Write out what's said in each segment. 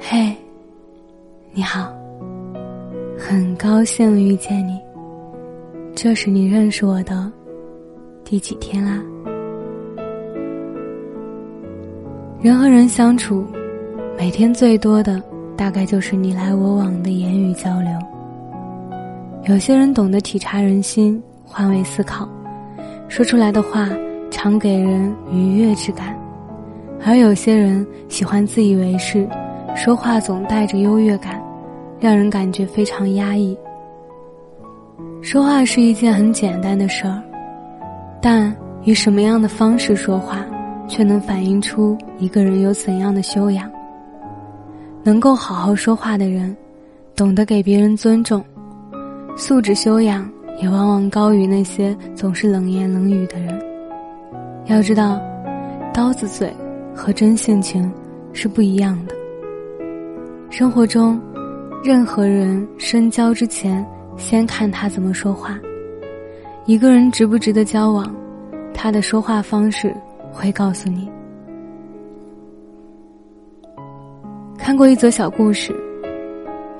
嘿，你好，很高兴遇见你。这是你认识我的第几天啦？人和人相处，每天最多的大概就是你来我往的言语交流。有些人懂得体察人心，换位思考，说出来的话常给人愉悦之感；而有些人喜欢自以为是，说话总带着优越感，让人感觉非常压抑。说话是一件很简单的事儿，但以什么样的方式说话？却能反映出一个人有怎样的修养。能够好好说话的人，懂得给别人尊重，素质修养也往往高于那些总是冷言冷语的人。要知道，刀子嘴和真性情是不一样的。生活中，任何人深交之前，先看他怎么说话。一个人值不值得交往，他的说话方式。会告诉你。看过一则小故事，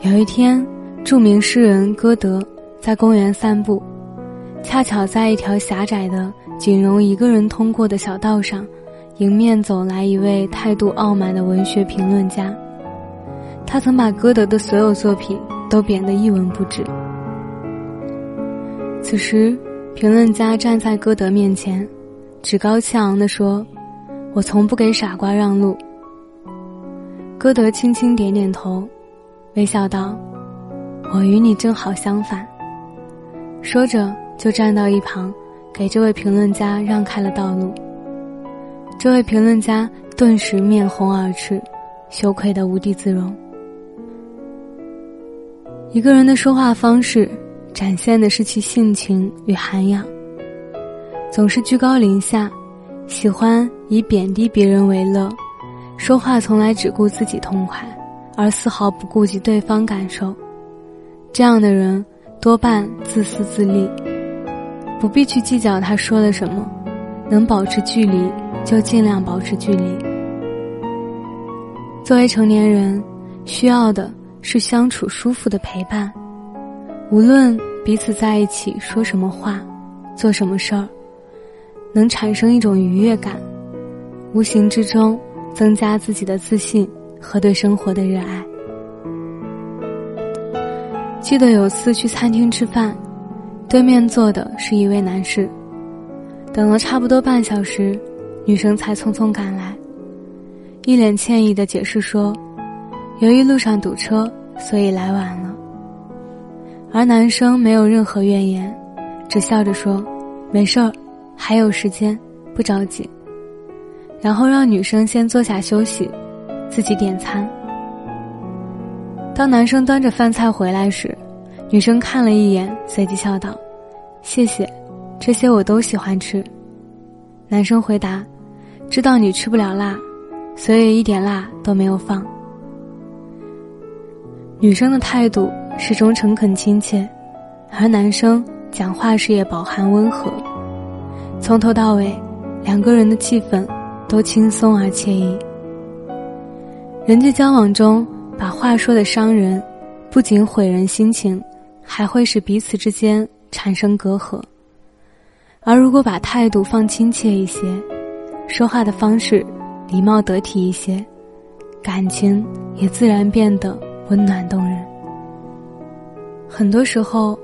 有一天，著名诗人歌德在公园散步，恰巧在一条狭窄的、仅容一个人通过的小道上，迎面走来一位态度傲慢的文学评论家。他曾把歌德的所有作品都贬得一文不值。此时，评论家站在歌德面前。趾高气昂地说：“我从不给傻瓜让路。”歌德轻轻点点头，微笑道：“我与你正好相反。”说着就站到一旁，给这位评论家让开了道路。这位评论家顿时面红耳赤，羞愧的无地自容。一个人的说话方式，展现的是其性情与涵养。总是居高临下，喜欢以贬低别人为乐，说话从来只顾自己痛快，而丝毫不顾及对方感受。这样的人多半自私自利，不必去计较他说了什么，能保持距离就尽量保持距离。作为成年人，需要的是相处舒服的陪伴，无论彼此在一起说什么话，做什么事儿。能产生一种愉悦感，无形之中增加自己的自信和对生活的热爱。记得有次去餐厅吃饭，对面坐的是一位男士，等了差不多半小时，女生才匆匆赶来，一脸歉意的解释说：“由于路上堵车，所以来晚了。”而男生没有任何怨言，只笑着说：“没事儿。”还有时间，不着急。然后让女生先坐下休息，自己点餐。当男生端着饭菜回来时，女生看了一眼，随即笑道：“谢谢，这些我都喜欢吃。”男生回答：“知道你吃不了辣，所以一点辣都没有放。”女生的态度始终诚恳亲切，而男生讲话时也饱含温和。从头到尾，两个人的气氛都轻松而惬意。人际交往中，把话说的伤人，不仅毁人心情，还会使彼此之间产生隔阂。而如果把态度放亲切一些，说话的方式礼貌得体一些，感情也自然变得温暖动人。很多时候，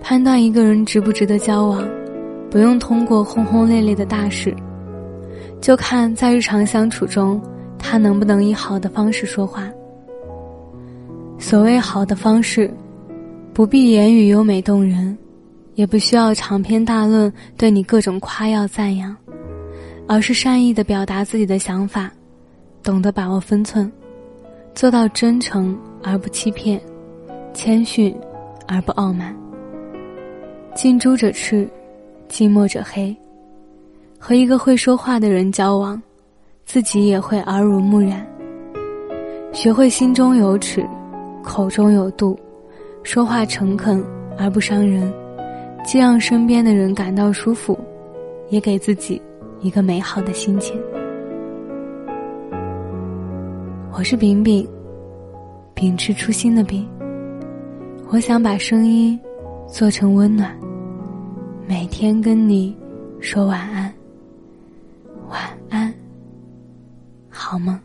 判断一个人值不值得交往。不用通过轰轰烈烈的大事，就看在日常相处中，他能不能以好的方式说话。所谓好的方式，不必言语优美动人，也不需要长篇大论对你各种夸耀赞扬，而是善意的表达自己的想法，懂得把握分寸，做到真诚而不欺骗，谦逊而不傲慢。近朱者赤。近墨者黑，和一个会说话的人交往，自己也会耳濡目染。学会心中有尺，口中有度，说话诚恳而不伤人，既让身边的人感到舒服，也给自己一个美好的心情。我是饼饼，秉持初心的冰。我想把声音做成温暖，每天跟你说晚安，晚安，好梦。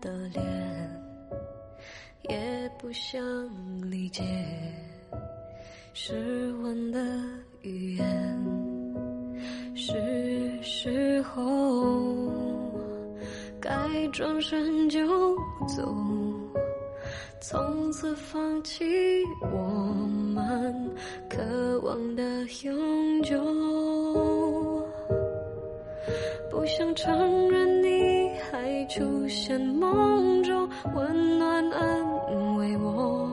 的脸，也不想理解失温的语言。是时候该转身就走，从此放弃我们渴望的永久。不想承认你。还出现梦中，温暖安慰我，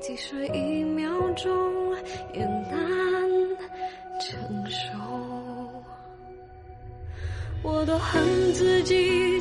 即使一秒钟也难承受。我都恨自己